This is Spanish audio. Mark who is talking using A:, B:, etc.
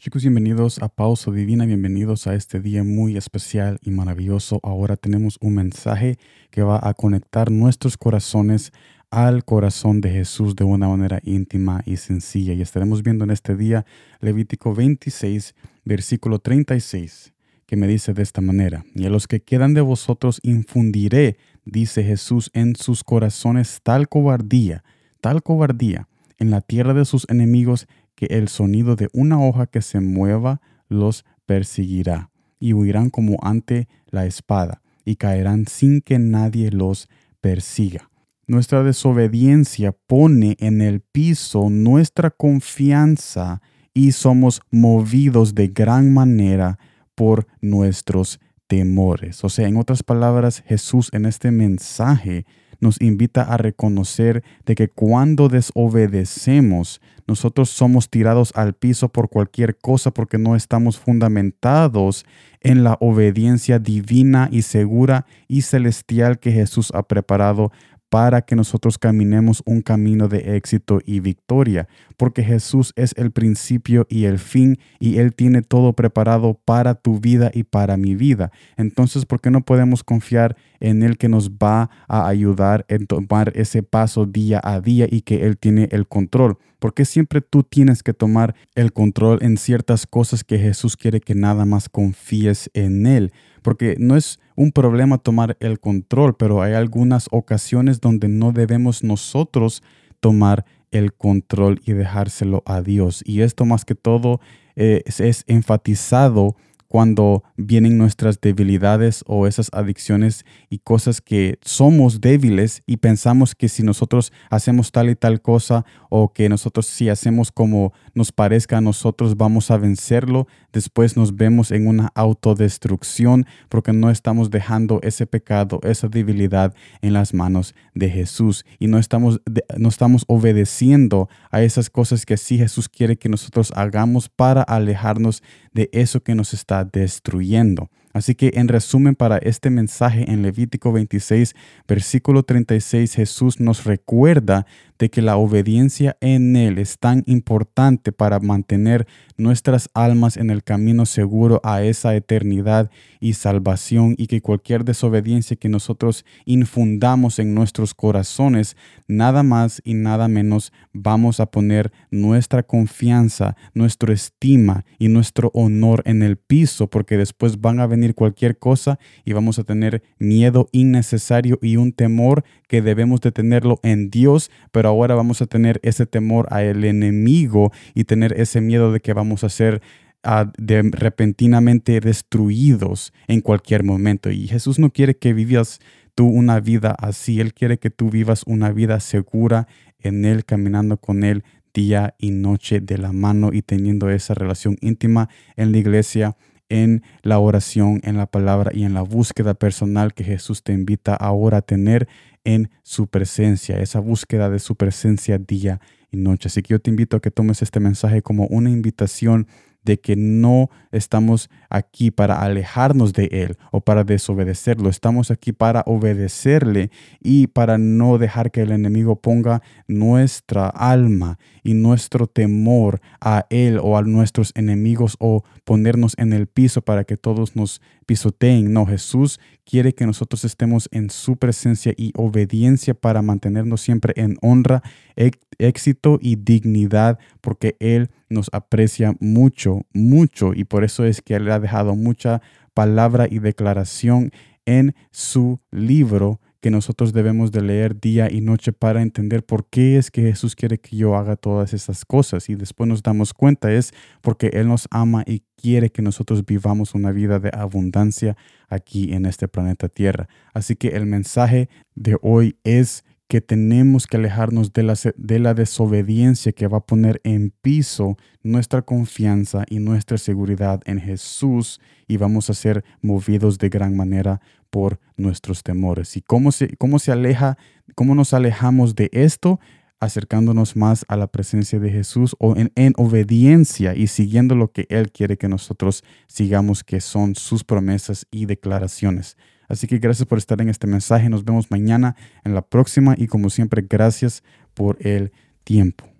A: Chicos, bienvenidos a Pausa Divina, bienvenidos a este día muy especial y maravilloso. Ahora tenemos un mensaje que va a conectar nuestros corazones al corazón de Jesús de una manera íntima y sencilla. Y estaremos viendo en este día Levítico 26, versículo 36, que me dice de esta manera, y a los que quedan de vosotros infundiré, dice Jesús, en sus corazones tal cobardía, tal cobardía, en la tierra de sus enemigos que el sonido de una hoja que se mueva los perseguirá, y huirán como ante la espada, y caerán sin que nadie los persiga. Nuestra desobediencia pone en el piso nuestra confianza y somos movidos de gran manera por nuestros temores. O sea, en otras palabras, Jesús en este mensaje nos invita a reconocer de que cuando desobedecemos, nosotros somos tirados al piso por cualquier cosa porque no estamos fundamentados en la obediencia divina y segura y celestial que Jesús ha preparado para que nosotros caminemos un camino de éxito y victoria, porque Jesús es el principio y el fin y Él tiene todo preparado para tu vida y para mi vida. Entonces, ¿por qué no podemos confiar en Él que nos va a ayudar en tomar ese paso día a día y que Él tiene el control? Porque siempre tú tienes que tomar el control en ciertas cosas que Jesús quiere que nada más confíes en Él porque no es un problema tomar el control, pero hay algunas ocasiones donde no debemos nosotros tomar el control y dejárselo a Dios. Y esto más que todo eh, es enfatizado cuando vienen nuestras debilidades o esas adicciones y cosas que somos débiles y pensamos que si nosotros hacemos tal y tal cosa o que nosotros si hacemos como nos parezca a nosotros vamos a vencerlo, después nos vemos en una autodestrucción porque no estamos dejando ese pecado, esa debilidad en las manos de Jesús. Y no estamos, no estamos obedeciendo a esas cosas que sí Jesús quiere que nosotros hagamos para alejarnos de eso que nos está destruyendo. Así que en resumen para este mensaje en Levítico 26, versículo 36, Jesús nos recuerda de que la obediencia en Él es tan importante para mantener nuestras almas en el camino seguro a esa eternidad y salvación y que cualquier desobediencia que nosotros infundamos en nuestros corazones, nada más y nada menos vamos a poner nuestra confianza, nuestra estima y nuestro honor en el piso porque después van a venir cualquier cosa y vamos a tener miedo innecesario y un temor que debemos de tenerlo en Dios, pero ahora vamos a tener ese temor a el enemigo y tener ese miedo de que vamos a ser ah, repentinamente destruidos en cualquier momento. Y Jesús no quiere que vivas tú una vida así, Él quiere que tú vivas una vida segura en Él, caminando con Él día y noche de la mano y teniendo esa relación íntima en la iglesia en la oración, en la palabra y en la búsqueda personal que Jesús te invita ahora a tener en su presencia, esa búsqueda de su presencia día y noche. Así que yo te invito a que tomes este mensaje como una invitación de que no estamos aquí para alejarnos de Él o para desobedecerlo, estamos aquí para obedecerle y para no dejar que el enemigo ponga nuestra alma y nuestro temor a Él o a nuestros enemigos o ponernos en el piso para que todos nos pisoteen. No, Jesús quiere que nosotros estemos en su presencia y obediencia para mantenernos siempre en honra, éxito y dignidad, porque Él nos aprecia mucho, mucho, y por eso es que Él ha dejado mucha palabra y declaración en su libro que nosotros debemos de leer día y noche para entender por qué es que Jesús quiere que yo haga todas esas cosas. Y después nos damos cuenta es porque Él nos ama y quiere que nosotros vivamos una vida de abundancia aquí en este planeta Tierra. Así que el mensaje de hoy es que tenemos que alejarnos de la, de la desobediencia que va a poner en piso nuestra confianza y nuestra seguridad en Jesús y vamos a ser movidos de gran manera por nuestros temores. ¿Y cómo se, cómo se aleja, cómo nos alejamos de esto? acercándonos más a la presencia de Jesús o en, en, obediencia y siguiendo lo que Él quiere que nosotros sigamos, que son sus promesas y declaraciones. Así que gracias por estar en este mensaje. Nos vemos mañana en la próxima y como siempre, gracias por el tiempo.